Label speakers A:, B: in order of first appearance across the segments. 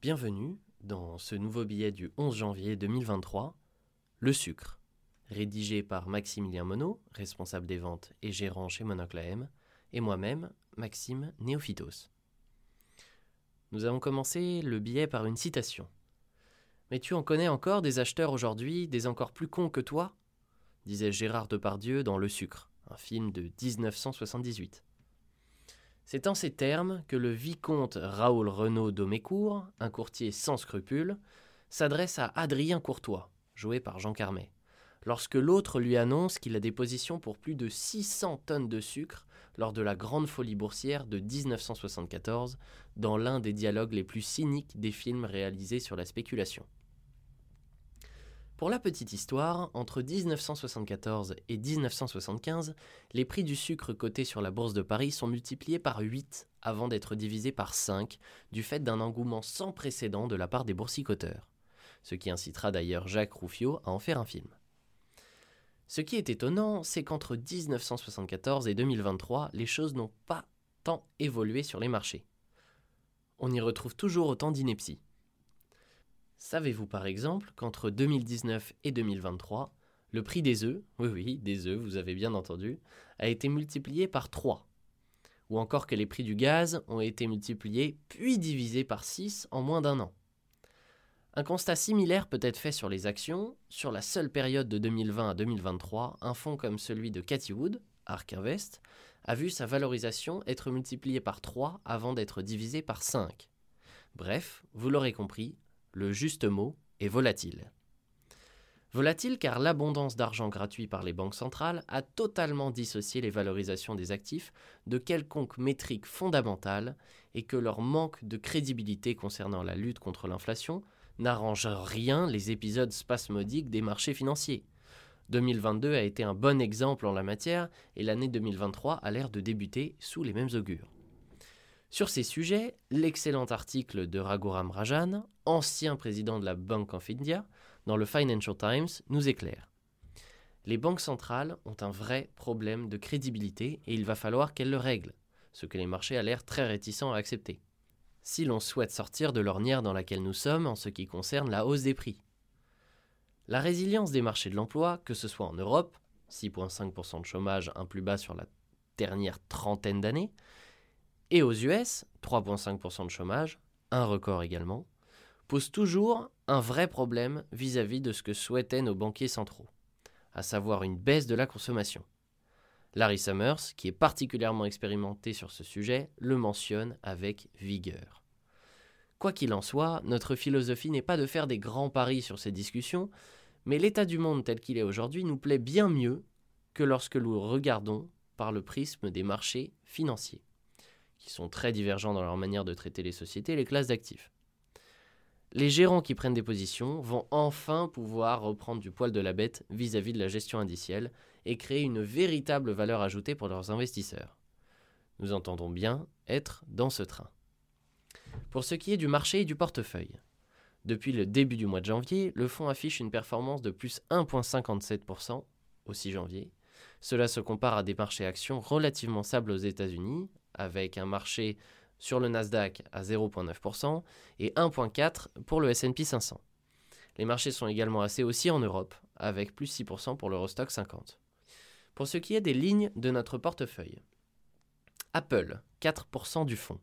A: Bienvenue dans ce nouveau billet du 11 janvier 2023, Le sucre, rédigé par Maximilien Monod, responsable des ventes et gérant chez Monocle AM, et moi-même, Maxime Néophytos. Nous avons commencé le billet par une citation. Mais tu en connais encore des acheteurs aujourd'hui, des encore plus cons que toi? disait Gérard Depardieu dans Le Sucre, un film de 1978. C'est en ces termes que le vicomte Raoul Renaud d'Aumécourt, un courtier sans scrupules, s'adresse à Adrien Courtois, joué par Jean Carmet, lorsque l'autre lui annonce qu'il a des positions pour plus de 600 tonnes de sucre lors de la grande folie boursière de 1974, dans l'un des dialogues les plus cyniques des films réalisés sur la spéculation. Pour la petite histoire, entre 1974 et 1975, les prix du sucre cotés sur la bourse de Paris sont multipliés par 8 avant d'être divisés par 5 du fait d'un engouement sans précédent de la part des boursicoteurs, ce qui incitera d'ailleurs Jacques Rouffio à en faire un film. Ce qui est étonnant, c'est qu'entre 1974 et 2023, les choses n'ont pas tant évolué sur les marchés. On y retrouve toujours autant d'inepties. Savez-vous par exemple qu'entre 2019 et 2023, le prix des œufs, oui oui, des œufs, vous avez bien entendu, a été multiplié par 3 Ou encore que les prix du gaz ont été multipliés puis divisés par 6 en moins d'un an. Un constat similaire peut être fait sur les actions. Sur la seule période de 2020 à 2023, un fonds comme celui de Cathy Wood, Ark Invest, a vu sa valorisation être multipliée par 3 avant d'être divisée par 5. Bref, vous l'aurez compris, le juste mot est volatile. Volatile car l'abondance d'argent gratuit par les banques centrales a totalement dissocié les valorisations des actifs de quelconque métrique fondamentale et que leur manque de crédibilité concernant la lutte contre l'inflation n'arrange rien les épisodes spasmodiques des marchés financiers. 2022 a été un bon exemple en la matière et l'année 2023 a l'air de débuter sous les mêmes augures. Sur ces sujets, l'excellent article de Raghuram Rajan, ancien président de la Bank of India, dans le Financial Times, nous éclaire. Les banques centrales ont un vrai problème de crédibilité et il va falloir qu'elles le règlent, ce que les marchés ont l'air très réticents à accepter. Si l'on souhaite sortir de l'ornière dans laquelle nous sommes en ce qui concerne la hausse des prix. La résilience des marchés de l'emploi, que ce soit en Europe, 6,5% de chômage, un plus bas sur la dernière trentaine d'années, et aux US, 3,5% de chômage, un record également, pose toujours un vrai problème vis-à-vis de ce que souhaitaient nos banquiers centraux, à savoir une baisse de la consommation. Larry Summers, qui est particulièrement expérimenté sur ce sujet, le mentionne avec vigueur. Quoi qu'il en soit, notre philosophie n'est pas de faire des grands paris sur ces discussions, mais l'état du monde tel qu'il est aujourd'hui nous plaît bien mieux que lorsque nous regardons par le prisme des marchés financiers qui sont très divergents dans leur manière de traiter les sociétés et les classes d'actifs. Les gérants qui prennent des positions vont enfin pouvoir reprendre du poil de la bête vis-à-vis de la gestion indicielle et créer une véritable valeur ajoutée pour leurs investisseurs. Nous entendons bien être dans ce train. Pour ce qui est du marché et du portefeuille, depuis le début du mois de janvier, le fonds affiche une performance de plus 1,57% au 6 janvier. Cela se compare à des marchés actions relativement stables aux États-Unis, avec un marché sur le Nasdaq à 0,9% et 1,4% pour le SP 500. Les marchés sont également assez aussi en Europe, avec plus 6% pour l'Eurostock 50. Pour ce qui est des lignes de notre portefeuille, Apple, 4% du fonds.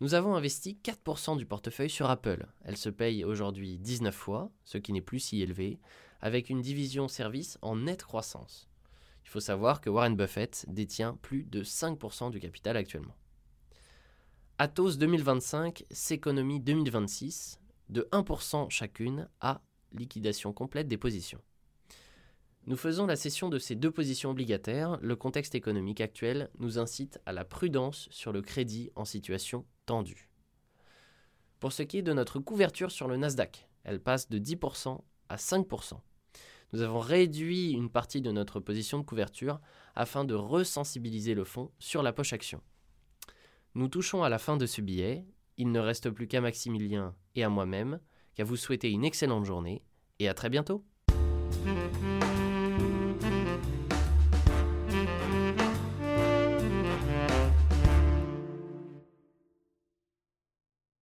A: Nous avons investi 4% du portefeuille sur Apple. Elle se paye aujourd'hui 19 fois, ce qui n'est plus si élevé, avec une division service en nette croissance. Il faut savoir que Warren Buffett détient plus de 5% du capital actuellement. Atos 2025, S'économie 2026, de 1% chacune à liquidation complète des positions. Nous faisons la cession de ces deux positions obligataires. Le contexte économique actuel nous incite à la prudence sur le crédit en situation tendue. Pour ce qui est de notre couverture sur le Nasdaq, elle passe de 10% à 5% nous avons réduit une partie de notre position de couverture afin de resensibiliser le fonds sur la poche action. Nous touchons à la fin de ce billet. Il ne reste plus qu'à Maximilien et à moi-même qu'à vous souhaiter une excellente journée et à très bientôt.